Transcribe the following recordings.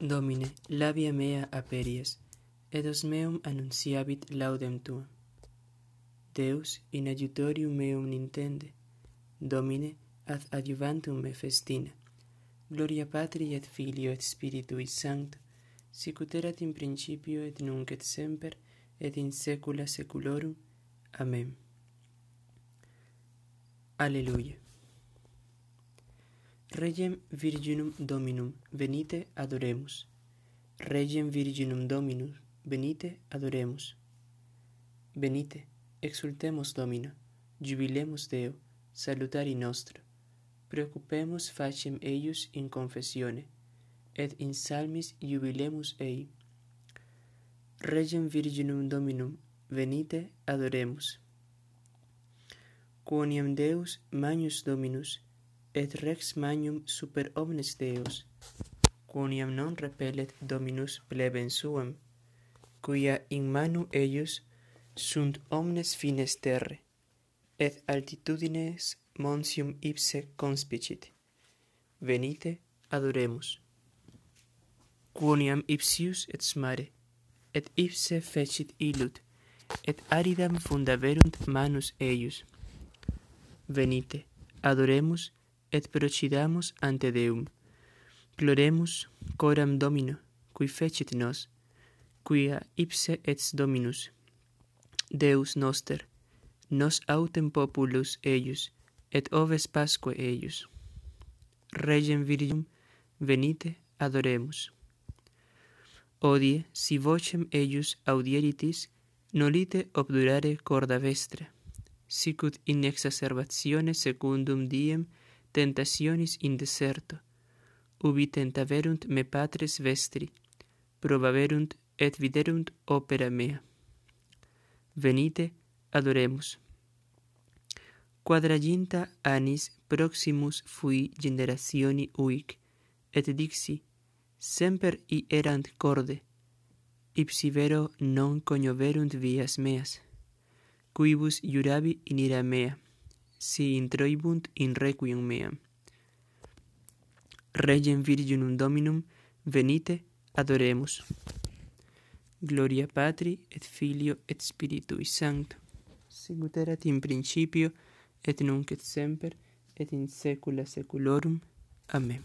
Domine, labia mea aperies, et os meum annunciabit laudem tuam. Deus in adjutorium meum nintende, Domine, ad adjuvantum me festina. Gloria Patri et Filio et Spiritui Sancto, sicut erat in principio et nunc et semper et in saecula saeculorum. Amen. Alleluia. Regem Virginum Dominum, venite adoremus. Regem Virginum Dominum, venite adoremus. Venite, exultemos Domino, jubilemus Deo, salutari nostro. Preocupemus facem eius in confessione, et in salmis jubilemus ei. Regem Virginum Dominum, venite adoremus. Quoniam Deus magnus Dominus, et rex magnum super omnes Deus, quoniam non repellet Dominus plebem suam, quia in manu eius sunt omnes fines terre, et altitudines monsium ipse conspicit. Venite, adoremus. Quoniam ipsius et smare, et ipse fecit illut, et aridam fundaverunt manus eius. Venite, adoremus, et procidamus ante Deum. Gloremus coram Domino, qui fecit nos, quia ipse et Dominus, Deus noster, nos autem populus eius, et oves pasque eius. Regem Virgum, venite, adoremus. Odie, si vocem eius audieritis, nolite obdurare corda vestra, sicut in exacerbatione secundum diem tentationis in deserto, ubi tentaverunt me patres vestri, probaverunt et viderunt opera mea. Venite, adoremus. Quadraginta annis proximus fui generationi uic, et dixi, semper i erant corde, ipsi vero non cognoverunt vias meas, quibus jurabi in ira mea si introibunt in requiem meam. Regem Virginum Dominum, venite, adoremus. Gloria Patri et Filio et Spiritui Sancto. Sicut erat in principio et nunc et semper et in saecula saeculorum. Amen.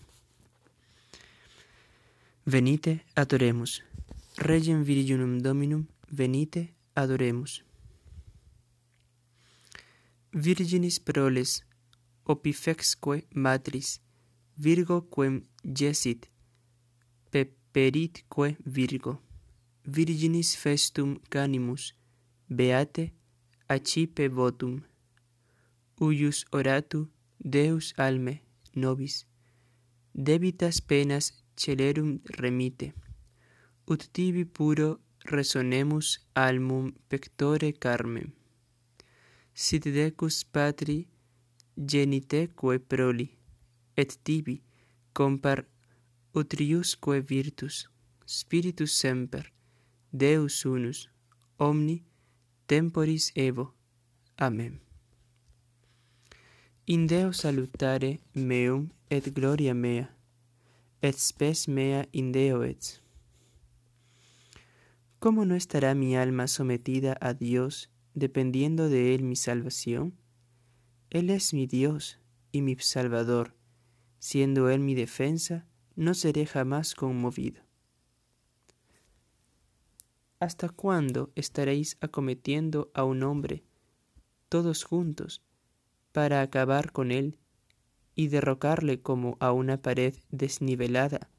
Venite, adoremus. Regem Virginum Dominum, venite, adoremus. Virginis proles, opifexque matris, virgo quem gesit, peperitque virgo. Virginis festum canimus, beate acipe votum. Uius oratu Deus alme nobis, debitas penas celerum remite, ut tibi puro resonemus almum pectore carmem sit decus patri geniteque proli, et tibi compar utriusque virtus, spiritus semper, Deus unus, omni temporis evo. Amen. In Deo salutare meum et gloria mea, et spes mea in Deo et. ¿Cómo no estará mi alma sometida a Dios dependiendo de Él mi salvación? Él es mi Dios y mi Salvador. Siendo Él mi defensa, no seré jamás conmovido. ¿Hasta cuándo estaréis acometiendo a un hombre, todos juntos, para acabar con él y derrocarle como a una pared desnivelada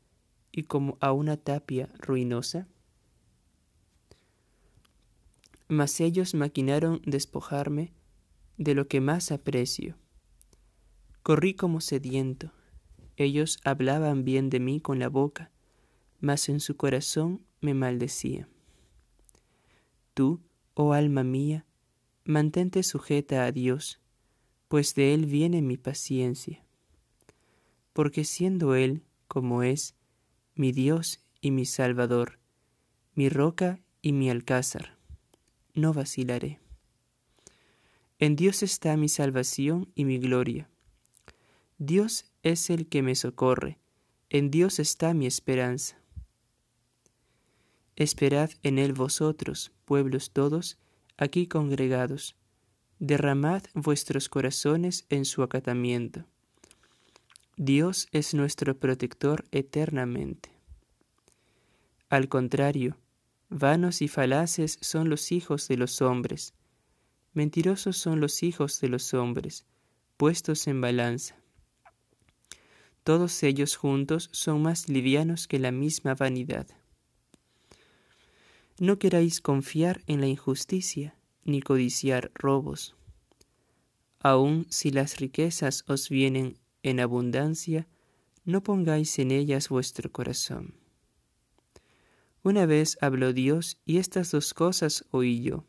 y como a una tapia ruinosa? Mas ellos maquinaron despojarme de lo que más aprecio. Corrí como sediento. Ellos hablaban bien de mí con la boca, mas en su corazón me maldecían. Tú, oh alma mía, mantente sujeta a Dios, pues de Él viene mi paciencia. Porque siendo Él, como es, mi Dios y mi Salvador, mi roca y mi alcázar, no vacilaré. En Dios está mi salvación y mi gloria. Dios es el que me socorre, en Dios está mi esperanza. Esperad en él vosotros, pueblos todos, aquí congregados. Derramad vuestros corazones en su acatamiento. Dios es nuestro protector eternamente. Al contrario, vanos y falaces son los hijos de los hombres, mentirosos son los hijos de los hombres, puestos en balanza. Todos ellos juntos son más livianos que la misma vanidad. No queráis confiar en la injusticia, ni codiciar robos. Aun si las riquezas os vienen en abundancia, no pongáis en ellas vuestro corazón. Una vez habló Dios y estas dos cosas oí yo,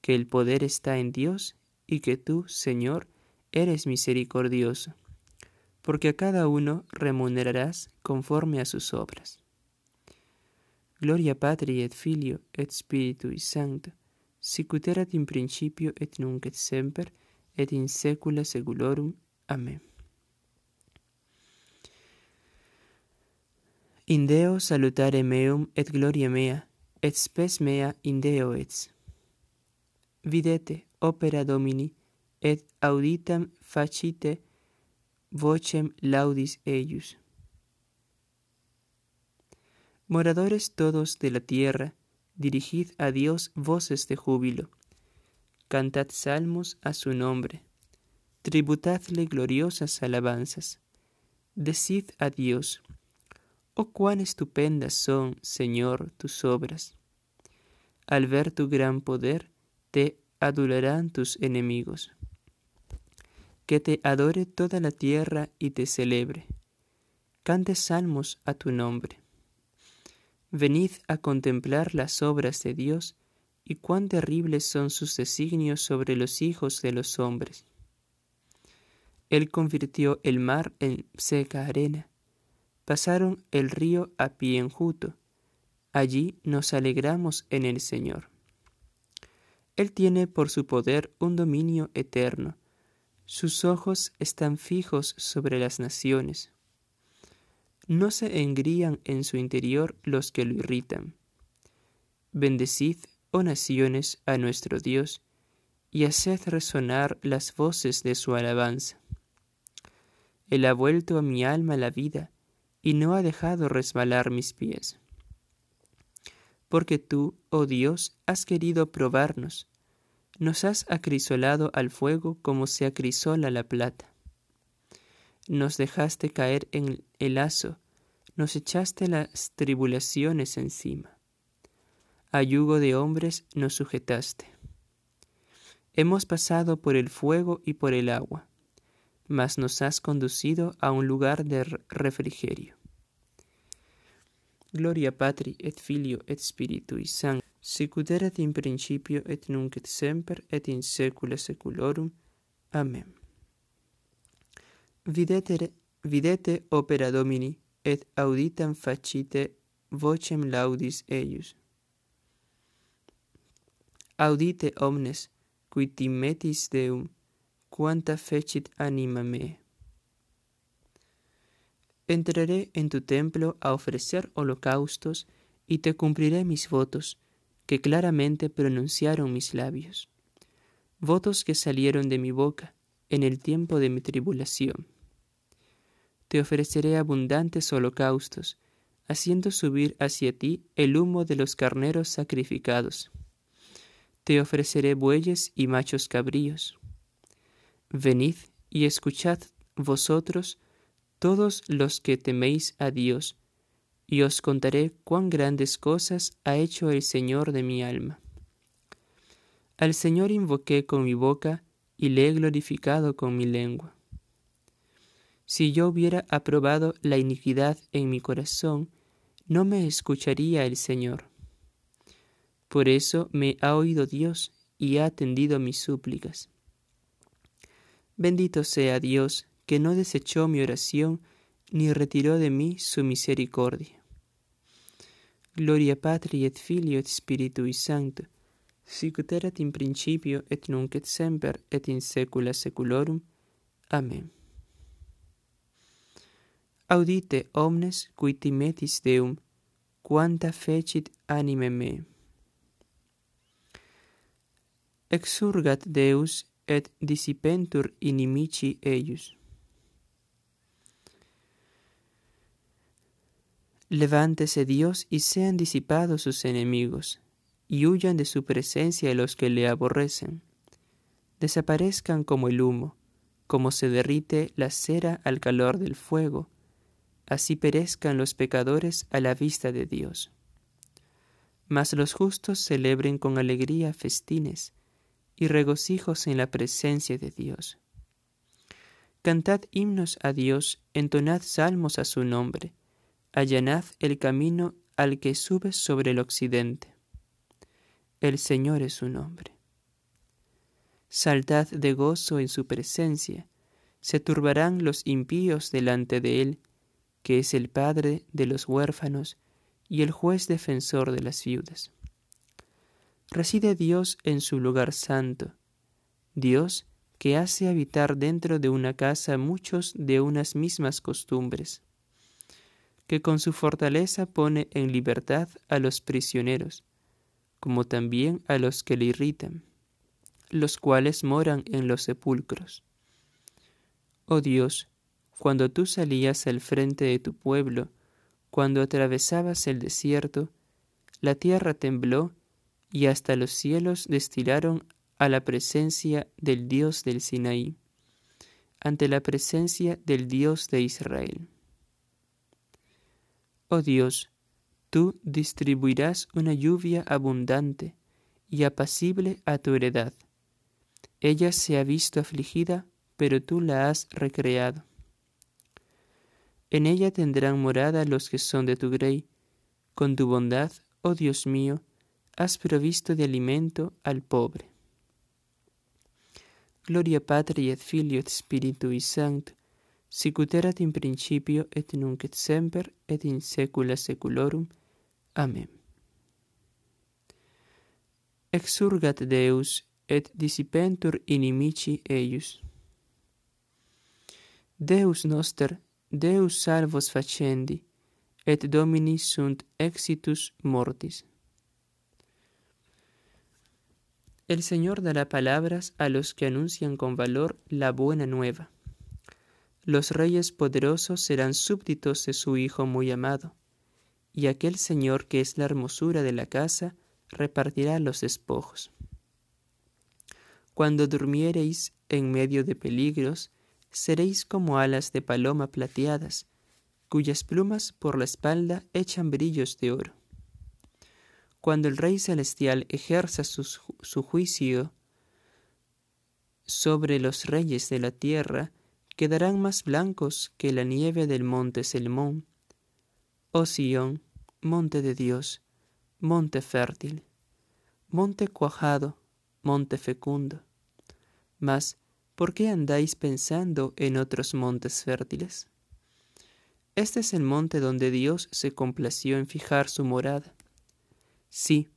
que el poder está en Dios y que tú, Señor, eres misericordioso, porque a cada uno remunerarás conforme a sus obras. Gloria Patri et Filio et Spiritui Sancto, sicut erat in principio et nunc et semper et in saecula saeculorum. Amén. In Deo salutare meum et gloria mea, et spes mea in Deo et. Videte opera Domini, et auditam facite vocem laudis eius. Moradores todos de la tierra, dirigid a Dios voces de júbilo. Cantad salmos a su nombre. Tributadle gloriosas alabanzas. Decid a Dios, Oh cuán estupendas son, Señor, tus obras. Al ver tu gran poder, te adularán tus enemigos. Que te adore toda la tierra y te celebre. Cante salmos a tu nombre. Venid a contemplar las obras de Dios y cuán terribles son sus designios sobre los hijos de los hombres. Él convirtió el mar en seca arena pasaron el río a pie enjuto. Allí nos alegramos en el Señor. Él tiene por su poder un dominio eterno. Sus ojos están fijos sobre las naciones. No se engrían en su interior los que lo irritan. Bendecid, oh naciones, a nuestro Dios, y haced resonar las voces de su alabanza. Él ha vuelto a mi alma la vida, y no ha dejado resbalar mis pies. Porque tú, oh Dios, has querido probarnos, nos has acrisolado al fuego como se acrisola la plata. Nos dejaste caer en el lazo, nos echaste las tribulaciones encima. A yugo de hombres nos sujetaste. Hemos pasado por el fuego y por el agua mas nos has conducido a un lugar de refrigerio. Gloria Patri et Filio et Spiritui Sancti, sicut erat in principio et nunc et semper et in saecula saeculorum. Amen. Videte videte opera Domini et auditam facite vocem laudis eius. Audite omnes qui timetis Deum cuanta fecit anima me. Entraré en tu templo a ofrecer holocaustos y te cumpliré mis votos, que claramente pronunciaron mis labios, votos que salieron de mi boca en el tiempo de mi tribulación. Te ofreceré abundantes holocaustos, haciendo subir hacia ti el humo de los carneros sacrificados. Te ofreceré bueyes y machos cabríos Venid y escuchad vosotros todos los que teméis a Dios, y os contaré cuán grandes cosas ha hecho el Señor de mi alma. Al Señor invoqué con mi boca y le he glorificado con mi lengua. Si yo hubiera aprobado la iniquidad en mi corazón, no me escucharía el Señor. Por eso me ha oído Dios y ha atendido mis súplicas. Bendito sea Dios, que no desechó mi oración, ni retiró de mí su misericordia. Gloria Patri et Filio et Spiritui Sancto, sicut erat in principio et nunc et semper et in saecula saeculorum. Amen. Audite omnes qui timetis Deum, quanta fecit anime me. Exurgat Deus et dissipentur inimici eius. Levántese Dios y sean disipados sus enemigos, y huyan de su presencia los que le aborrecen. Desaparezcan como el humo, como se derrite la cera al calor del fuego, así perezcan los pecadores a la vista de Dios. Mas los justos celebren con alegría festines y regocijos en la presencia de Dios. Cantad himnos a Dios, entonad salmos a su nombre, allanad el camino al que sube sobre el occidente. El Señor es su nombre. Saltad de gozo en su presencia, se turbarán los impíos delante de él, que es el Padre de los huérfanos y el juez defensor de las viudas. Reside Dios en su lugar santo, Dios que hace habitar dentro de una casa muchos de unas mismas costumbres que con su fortaleza pone en libertad a los prisioneros, como también a los que le irritan, los cuales moran en los sepulcros. Oh Dios, cuando tú salías al frente de tu pueblo, cuando atravesabas el desierto, la tierra tembló y hasta los cielos destilaron a la presencia del Dios del Sinaí, ante la presencia del Dios de Israel. Oh Dios, tú distribuirás una lluvia abundante y apacible a tu heredad. Ella se ha visto afligida, pero tú la has recreado. En ella tendrán morada los que son de tu grey. Con tu bondad, oh Dios mío, has provisto di alimento al pobre. Gloria Patri et Filio et Spiritui Sancto, sicut erat in principio et nunc et semper et in saecula saeculorum. Amen. Exurgat Deus et dissipentur inimici eius. Deus noster, Deus salvos facendi, et Domini sunt exitus mortis. El Señor dará palabras a los que anuncian con valor la buena nueva. Los reyes poderosos serán súbditos de su Hijo muy amado, y aquel Señor que es la hermosura de la casa repartirá los despojos. Cuando durmiereis en medio de peligros, seréis como alas de paloma plateadas, cuyas plumas por la espalda echan brillos de oro. Cuando el Rey Celestial ejerza su, su juicio sobre los reyes de la tierra, quedarán más blancos que la nieve del monte Selmón. Oh Sión, monte de Dios, monte fértil, monte cuajado, monte fecundo. Mas, ¿por qué andáis pensando en otros montes fértiles? Este es el monte donde Dios se complació en fijar su morada. Sí,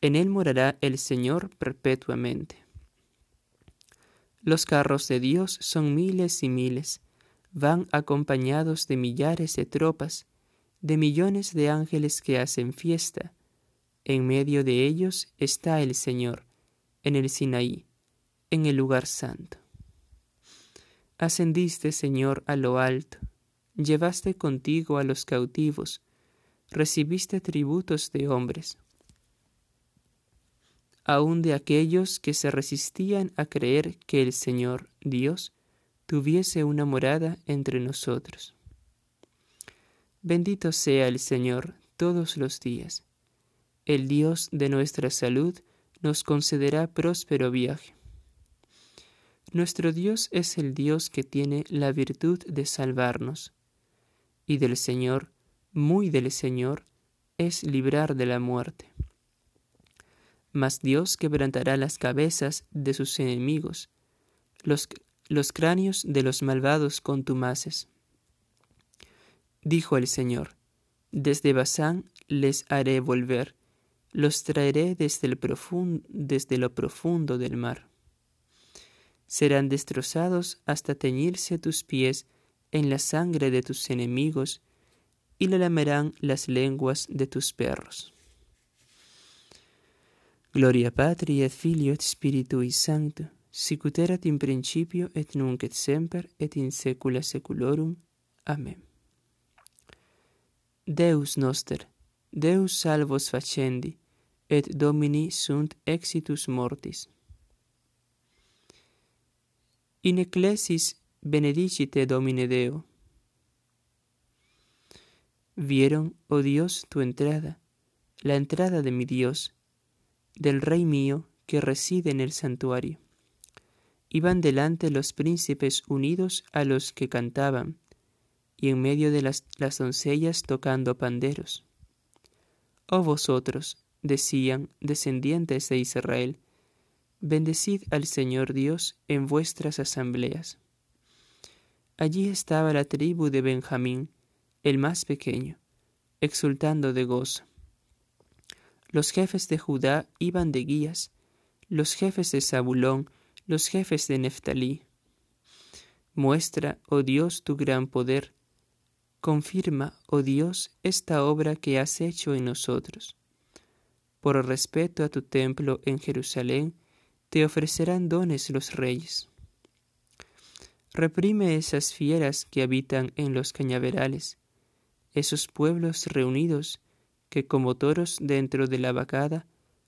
en él morará el Señor perpetuamente. Los carros de Dios son miles y miles, van acompañados de millares de tropas, de millones de ángeles que hacen fiesta. En medio de ellos está el Señor, en el Sinaí, en el lugar santo. Ascendiste, Señor, a lo alto, llevaste contigo a los cautivos, recibiste tributos de hombres aun de aquellos que se resistían a creer que el Señor Dios tuviese una morada entre nosotros. Bendito sea el Señor todos los días. El Dios de nuestra salud nos concederá próspero viaje. Nuestro Dios es el Dios que tiene la virtud de salvarnos, y del Señor, muy del Señor, es librar de la muerte mas Dios quebrantará las cabezas de sus enemigos, los, los cráneos de los malvados contumaces. Dijo el Señor, desde Basán les haré volver, los traeré desde, el desde lo profundo del mar. Serán destrozados hasta teñirse tus pies en la sangre de tus enemigos, y le lamerán las lenguas de tus perros. Gloria Patri et Filio et Spiritui Sancto, sicut erat in principio et nunc et semper et in saecula saeculorum. Amen. Deus noster, Deus salvos facendi, et Domini sunt exitus mortis. In ecclesis benedicite Domine Deo. Vieron, oh Dios, tu entrada, la entrada de mi Dios, del Rey mío que reside en el santuario. Iban delante los príncipes unidos a los que cantaban, y en medio de las, las doncellas tocando panderos. Oh vosotros, decían, descendientes de Israel, Bendecid al Señor Dios en vuestras asambleas. Allí estaba la tribu de Benjamín, el más pequeño, exultando de gozo. Los jefes de Judá iban de guías, los jefes de Zabulón, los jefes de Neftalí. Muestra, oh Dios, tu gran poder. Confirma, oh Dios, esta obra que has hecho en nosotros. Por respeto a tu templo en Jerusalén, te ofrecerán dones los reyes. Reprime esas fieras que habitan en los cañaverales, esos pueblos reunidos que como toros dentro de la vacada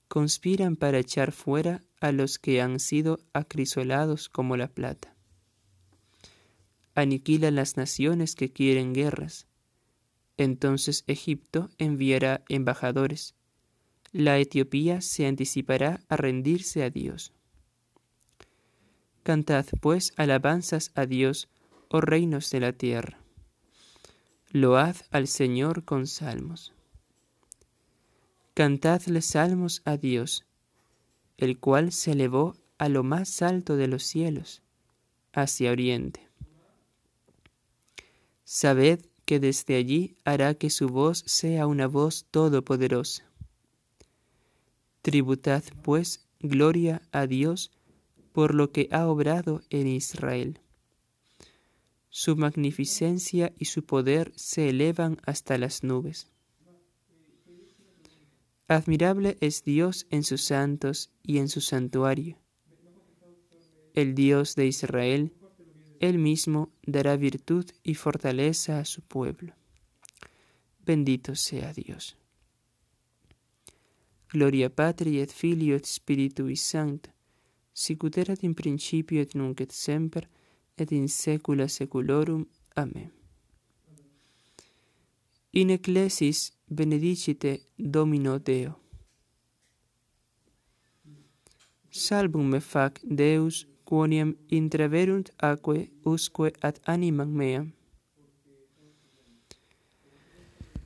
conspiran para echar fuera a los que han sido acrisolados como la plata. Aniquila las naciones que quieren guerras. Entonces Egipto enviará embajadores. La Etiopía se anticipará a rendirse a Dios. Cantad pues alabanzas a Dios, oh reinos de la tierra. Load al Señor con salmos. Cantadle salmos a Dios, el cual se elevó a lo más alto de los cielos, hacia oriente. Sabed que desde allí hará que su voz sea una voz todopoderosa. Tributad pues gloria a Dios, por lo que ha obrado en Israel. Su magnificencia y su poder se elevan hasta las nubes. Admirable es Dios en sus santos y en su santuario. El Dios de Israel, Él mismo dará virtud y fortaleza a su pueblo. Bendito sea Dios. Gloria Patri et Filio et Spiritui Sancto sicut erat in principio et nunc et semper, et in saecula saeculorum. Amen. In ecclesis benedicite Domino Deo. Salvum me fac Deus, quoniam intraverunt aquae usque ad animam meam.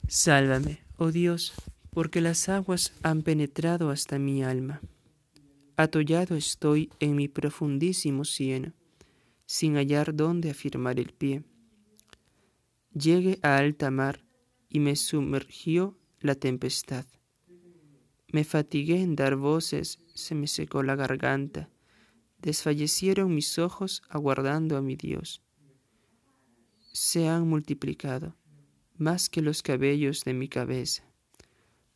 Sálvame, oh Dios, porque las aguas han penetrado hasta mi alma. Atollado estoy en mi profundísimo cieno, sin hallar dónde afirmar el pie. Llegué a alta mar y me sumergió la tempestad. Me fatigué en dar voces, se me secó la garganta, desfallecieron mis ojos aguardando a mi Dios. Se han multiplicado más que los cabellos de mi cabeza,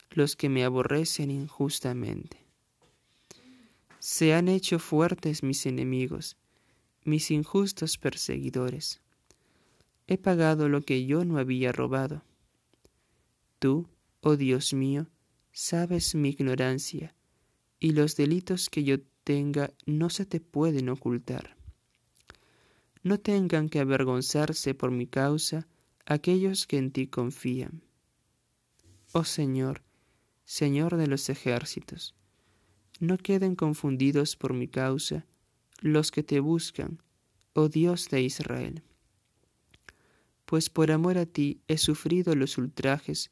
los que me aborrecen injustamente. Se han hecho fuertes mis enemigos, mis injustos perseguidores. He pagado lo que yo no había robado. Tú, oh Dios mío, sabes mi ignorancia, y los delitos que yo tenga no se te pueden ocultar. No tengan que avergonzarse por mi causa aquellos que en ti confían. Oh Señor, Señor de los ejércitos, no queden confundidos por mi causa los que te buscan, oh Dios de Israel. Pues por amor a ti he sufrido los ultrajes,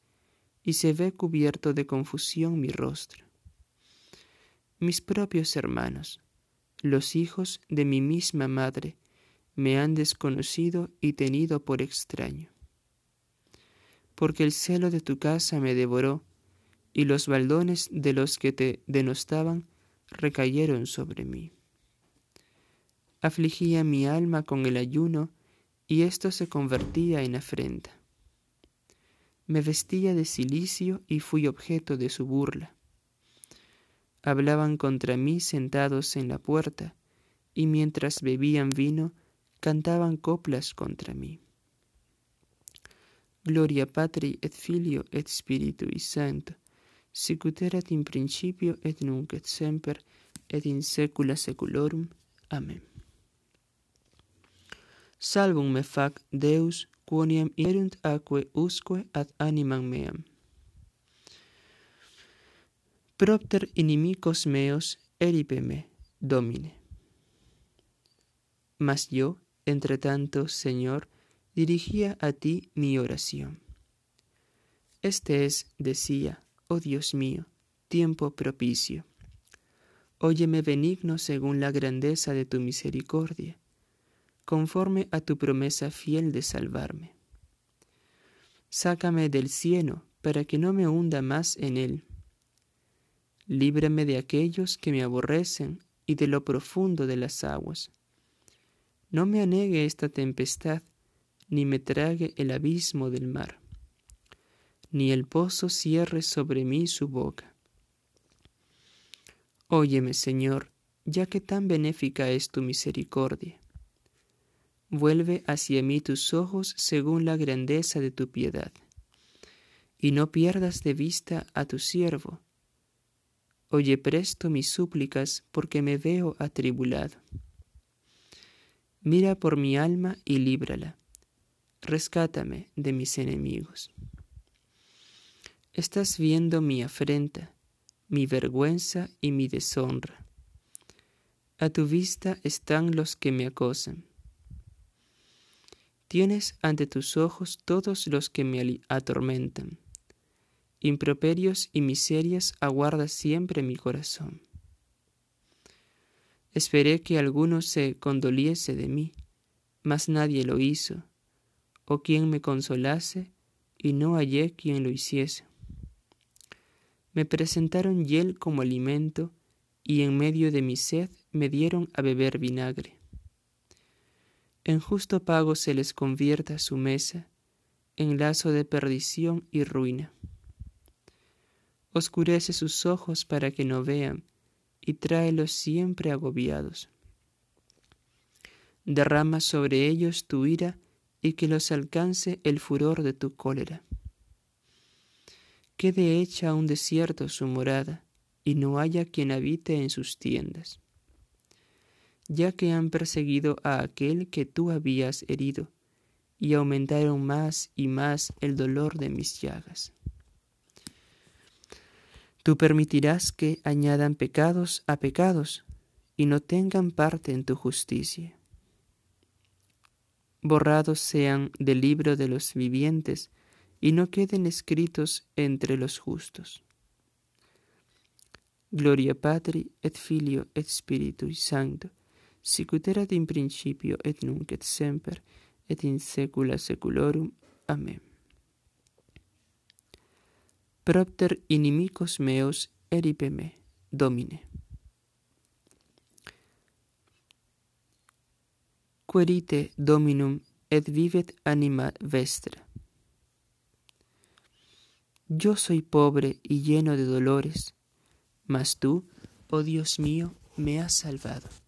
y se ve cubierto de confusión mi rostro. Mis propios hermanos, los hijos de mi misma madre, me han desconocido y tenido por extraño. Porque el celo de tu casa me devoró, y los baldones de los que te denostaban recayeron sobre mí. Afligía mi alma con el ayuno, y esto se convertía en afrenta. Me vestía de cilicio y fui objeto de su burla. hablaban contra mí sentados en la puerta, y mientras bebían vino, cantaban coplas contra mí. Gloria Patri et Filio et Spiritui Sancto, sicut erat in principio et nunc et semper et in saecula saeculorum. Amen. Salvum me fac Deus, quoniam erunt aquae usque ad animam meam. Propter inimicos meos eripe me, Domine. Mas yo, entre tanto, Señor, dirigía a ti mi oración. Este es, decía, oh Dios mío, tiempo propicio. Óyeme benigno según la grandeza de tu misericordia, conforme a tu promesa fiel de salvarme. Sácame del cielo para que no me hunda más en él. Líbrame de aquellos que me aborrecen y de lo profundo de las aguas. No me anegue esta tempestad, ni me trague el abismo del mar, ni el pozo cierre sobre mí su boca. Óyeme, Señor, ya que tan benéfica es tu misericordia. Vuelve hacia mí tus ojos según la grandeza de tu piedad, y no pierdas de vista a tu siervo. Oye presto mis súplicas, porque me veo atribulado. Mira por mi alma y líbrala rescátame de mis enemigos. Estás viendo mi afrenta, mi vergüenza y mi deshonra. A tu vista están los que me acosan. Tienes ante tus ojos todos los que me atormentan. Improperios y miserias aguarda siempre mi corazón. Esperé que alguno se condoliese de mí, mas nadie lo hizo o quien me consolase, y no hallé quien lo hiciese. Me presentaron hiel como alimento, y en medio de mi sed me dieron a beber vinagre. En justo pago se les convierta su mesa, en lazo de perdición y ruina. Oscurece sus ojos para que no vean, y tráelos siempre agobiados. Derrama sobre ellos tu ira, y que los alcance el furor de tu cólera. Quede hecha un desierto su morada, y no haya quien habite en sus tiendas, ya que han perseguido a aquel que tú habías herido, y aumentaron más y más el dolor de mis llagas. Tú permitirás que añadan pecados a pecados, y no tengan parte en tu justicia borrados sean del libro de los vivientes y no queden escritos entre los justos. Gloria Patri et Filio et Spiritui Sancto, sic erat in principio et nunc et semper et in saecula saeculorum. Amen. Propter inimicos meos eripe me domine. Querite dominum et vivet anima vestra. Yo soy pobre y lleno de dolores mas tú oh Dios mío me has salvado.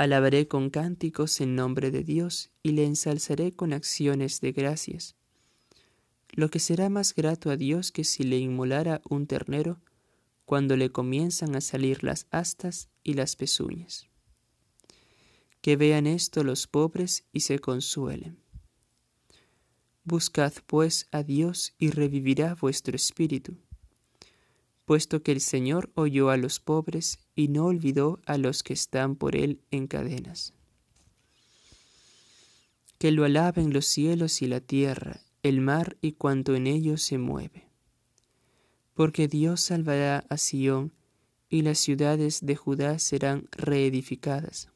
Alabaré con cánticos en nombre de Dios y le ensalzaré con acciones de gracias. Lo que será más grato a Dios que si le inmolara un ternero cuando le comienzan a salir las astas y las pezuñas que vean esto los pobres y se consuelen. Buscad pues a Dios y revivirá vuestro espíritu, puesto que el Señor oyó a los pobres y no olvidó a los que están por él en cadenas. Que lo alaben los cielos y la tierra, el mar y cuanto en ellos se mueve. Porque Dios salvará a Sión y las ciudades de Judá serán reedificadas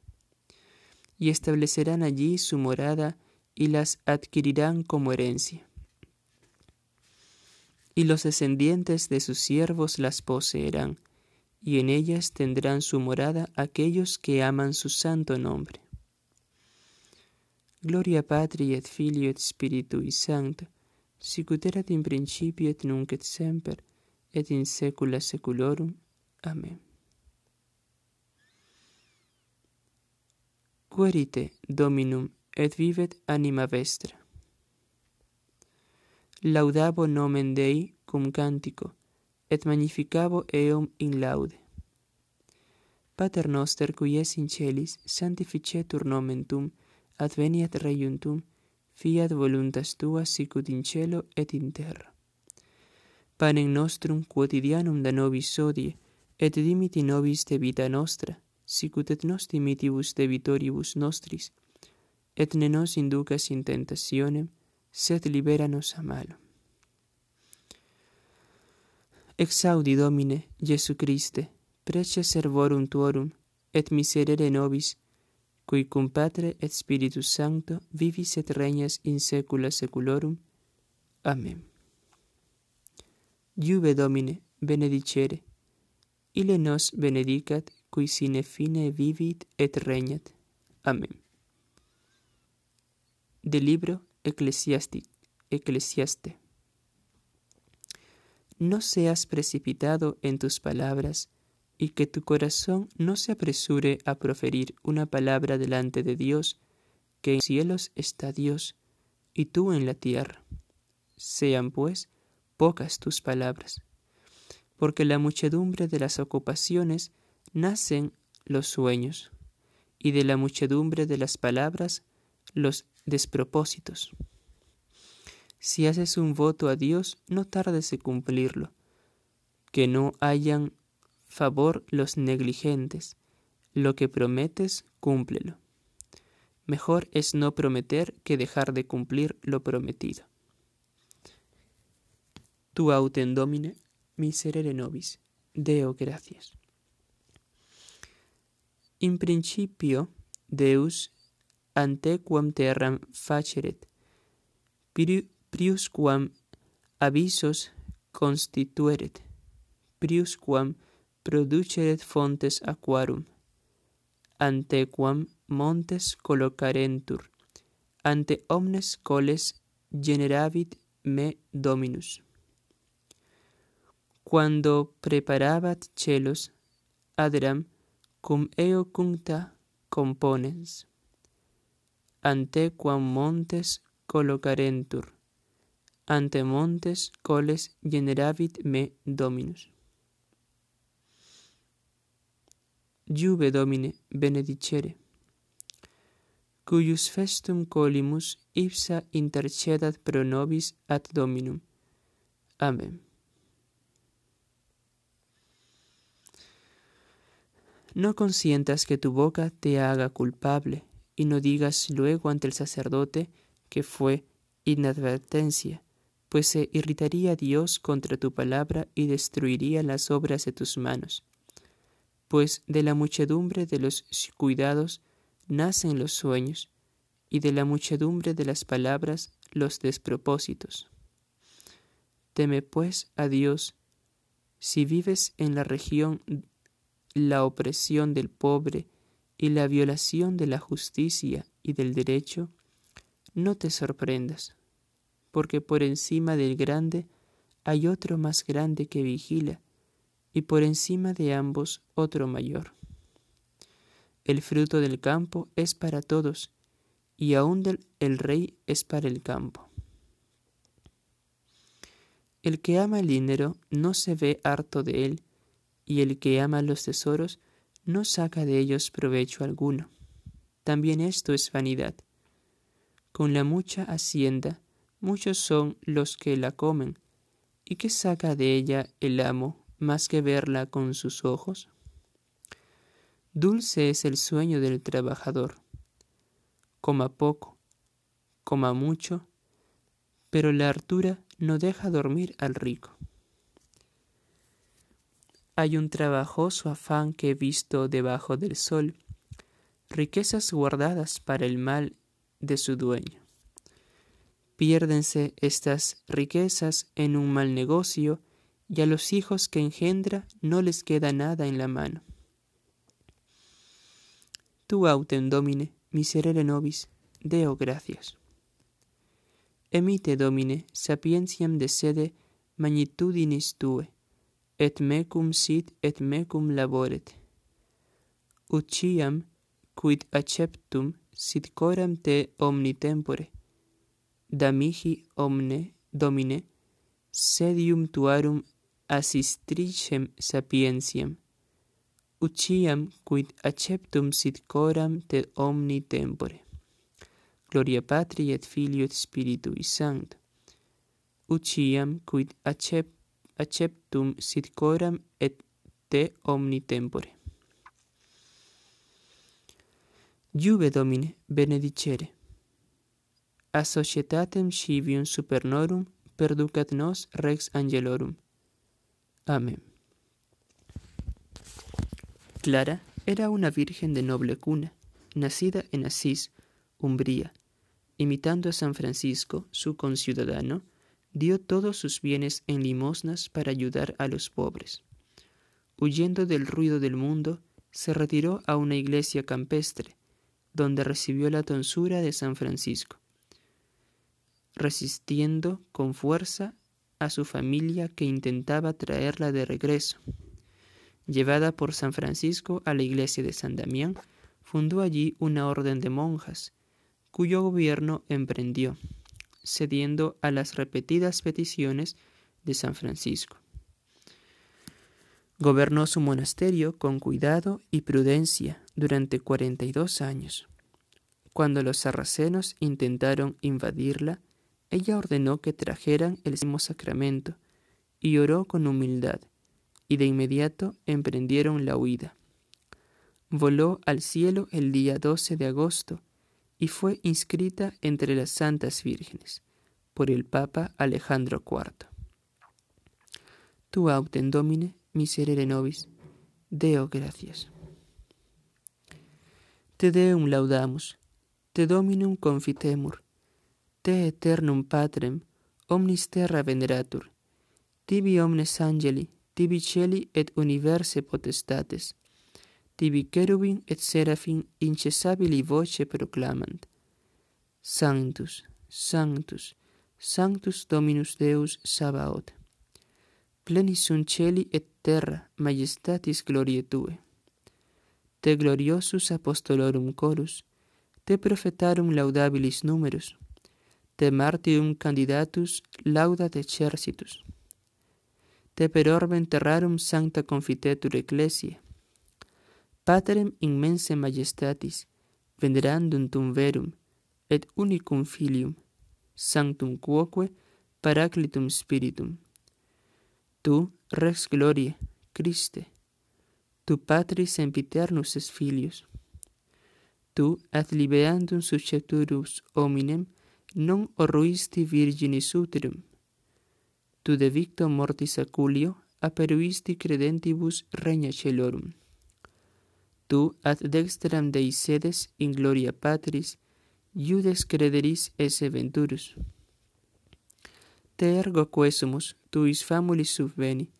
y establecerán allí su morada y las adquirirán como herencia. Y los descendientes de sus siervos las poseerán, y en ellas tendrán su morada aquellos que aman su santo nombre. Gloria Patri et Filio et Spiritui Sancto, sicut erat in principio et nunc et semper, et in saecula saeculorum. Amen. Querite Dominum et vivet anima vestra. laudabo nomen Dei cum cantico, et magnificabo eum in laude. Pater noster, qui es in celis, sanctificetur nomen Tum, adveniat reium Tum, fiat voluntas Tua sicut in cielo et in terra. Panem nostrum quotidianum da nobis odie, et dimiti nobis de vita nostra, sicut et nos dimitibus debitoribus nostris, et ne nos inducas in tentationem, sed libera nos a malo. Exaudi Domine, Jesu Christe, prece servorum tuorum, et miserere nobis, cui cum Patre et Spiritus Sancto vivis et regnas in saecula saeculorum. Amen. Iube Domine, benedicere, ile nos benedicat, cui sine fine vivit et regnat. Amen. Del libro Eclesiastic, Eclesiaste. No seas precipitado en tus palabras, y que tu corazón no se apresure a proferir una palabra delante de Dios, que en cielos está Dios, y tú en la tierra. Sean, pues, pocas tus palabras, porque la muchedumbre de las ocupaciones nacen los sueños, y de la muchedumbre de las palabras los despropósitos. Si haces un voto a Dios, no tardes en cumplirlo, que no hayan favor los negligentes. Lo que prometes, cúmplelo. Mejor es no prometer que dejar de cumplir lo prometido. Tu autem domine, miserere nobis, Deo gracias. In principio, Deus ante quam terram faceret, prius quam avisos constitueret, prius quam produceret fontes aquarum, ante quam montes collocarentur, ante omnes coles generavit me Dominus. Quando preparabat celos, adram cum eo cuncta componens ante quam montes collocarentur, ante montes coles generavit me Dominus. Juve Domine benedicere, cuius festum colimus ipsa intercedat pro nobis ad Dominum. Amen. No consientas que tu boca te haga culpable y no digas luego ante el sacerdote que fue inadvertencia, pues se irritaría Dios contra tu palabra y destruiría las obras de tus manos pues de la muchedumbre de los cuidados nacen los sueños, y de la muchedumbre de las palabras los despropósitos. Teme pues a Dios, si vives en la región la opresión del pobre y la violación de la justicia y del derecho, no te sorprendas, porque por encima del grande hay otro más grande que vigila y por encima de ambos otro mayor. El fruto del campo es para todos, y aún el rey es para el campo. El que ama el dinero no se ve harto de él, y el que ama los tesoros no saca de ellos provecho alguno. También esto es vanidad. Con la mucha hacienda, muchos son los que la comen, y qué saca de ella el amo más que verla con sus ojos? Dulce es el sueño del trabajador. Coma poco, coma mucho, pero la hartura no deja dormir al rico. Hay un trabajoso afán que he visto debajo del sol, riquezas guardadas para el mal de su dueño. Piérdense estas riquezas en un mal negocio y a los hijos que engendra no les queda nada en la mano. Tu autem domine, miserere nobis, deo gracias. Emite domine sapientiam de sede magnitudinis tue, et mecum sit et mecum laboret. Ut ciam, quid acceptum, sit coram te omni tempore, damihi omne, domine, sedium tuarum assistricem sapientiam, ut ciam, quid acceptum sit coram te omni tempore. Gloria Patri et Filio et Spiritui Sancto. Ut ciam, quid accept acceptum sit coram et te omni tempore. Juve Domine benedicere. A societatem civium supernorum perducat nos Rex Angelorum. Amén. Clara era una virgen de noble cuna, nacida en Asís, Umbría. Imitando a San Francisco, su conciudadano, dio todos sus bienes en limosnas para ayudar a los pobres. Huyendo del ruido del mundo, se retiró a una iglesia campestre, donde recibió la tonsura de San Francisco, resistiendo con fuerza a su familia que intentaba traerla de regreso. Llevada por San Francisco a la iglesia de San Damián, fundó allí una orden de monjas, cuyo gobierno emprendió, cediendo a las repetidas peticiones de San Francisco. Gobernó su monasterio con cuidado y prudencia durante 42 años. Cuando los sarracenos intentaron invadirla, ella ordenó que trajeran el mismo sacramento y oró con humildad, y de inmediato emprendieron la huida. Voló al cielo el día 12 de agosto y fue inscrita entre las santas vírgenes por el Papa Alejandro IV. Tu autem domine miserere nobis, Deo gracias. Te Deum laudamus, te Dominum confitemur, te eternum patrem, omnis terra veneratur, tibi omnes angeli, tibi celi et universe potestates, tibi cherubim et seraphim incessabili voce proclamant. Sanctus, Sanctus, Sanctus Dominus Deus Sabaoth. Plenis sunt celi et terra majestatis glorie tue. Te gloriosus apostolorum chorus, te prophetarum laudabilis numerus, te martium candidatus laudat exercitus. Te per orben terrarum sancta confitetur ecclesiae, paterem immense majestatis, venerandum tum verum, et unicum filium, sanctum quoque paraclitum spiritum. Tu, Rex Glorie, Christe, tu Patris sempiternus es filius, tu ad liberandum suscepturus hominem non orruisti virginis uterum, tu de victo mortis aculio aperuisti credentibus regna celorum. Tu ad dextram Dei sedes in gloria Patris, iudes crederis esse venturus. Te ergo quesumus, tuis famulis subveni,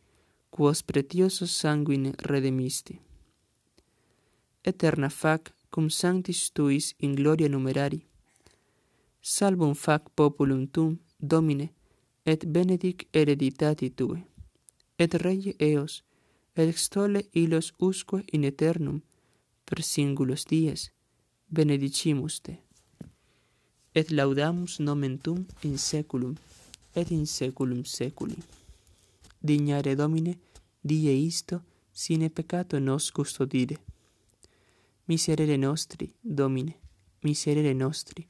quos pretiosos sanguine redemisti. Eterna fac, cum sanctis tuis in gloria numerari, salvum fac populum tum, Domine, et benedic hereditati tue. Et rei eos, et extole illos usque in eternum, per singulos dies benedicimus te. Et laudamus nomen tum in saeculum et in saeculum saeculi dignare domine die isto sine peccato nos custodire miserere nostri domine miserere nostri.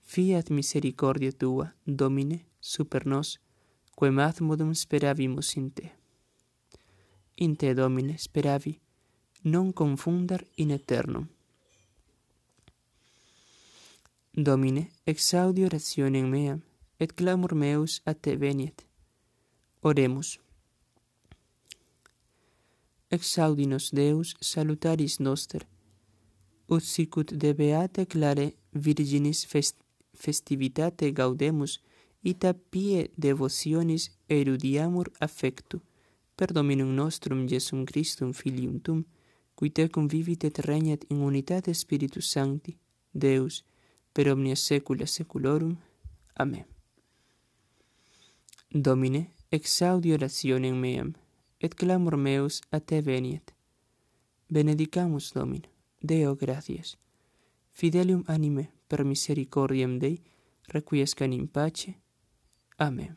Fiat misericordia tua domine super nos quem ad modum speravimus in te. In te domine speravi non confunder in eternum. Domine, exaudi orationem meam, et clamor meus a te veniet. Oremus. Exaudi nos Deus salutaris noster, ut sicut de beate clare virginis fest festivitate gaudemus, ita pie devotionis erudiamur affectu, per Dominum nostrum Iesum Christum Filium Tum, cui te convivit et regnat in unitate Spiritus Sancti, Deus, per omnia saecula saeculorum. Amen. Domine, exaudi orationem meam, et clamor meus a te veniet. Benedicamus Domino, Deo gratias. Fidelium anime per misericordiam Dei requiescan in pace. Amen.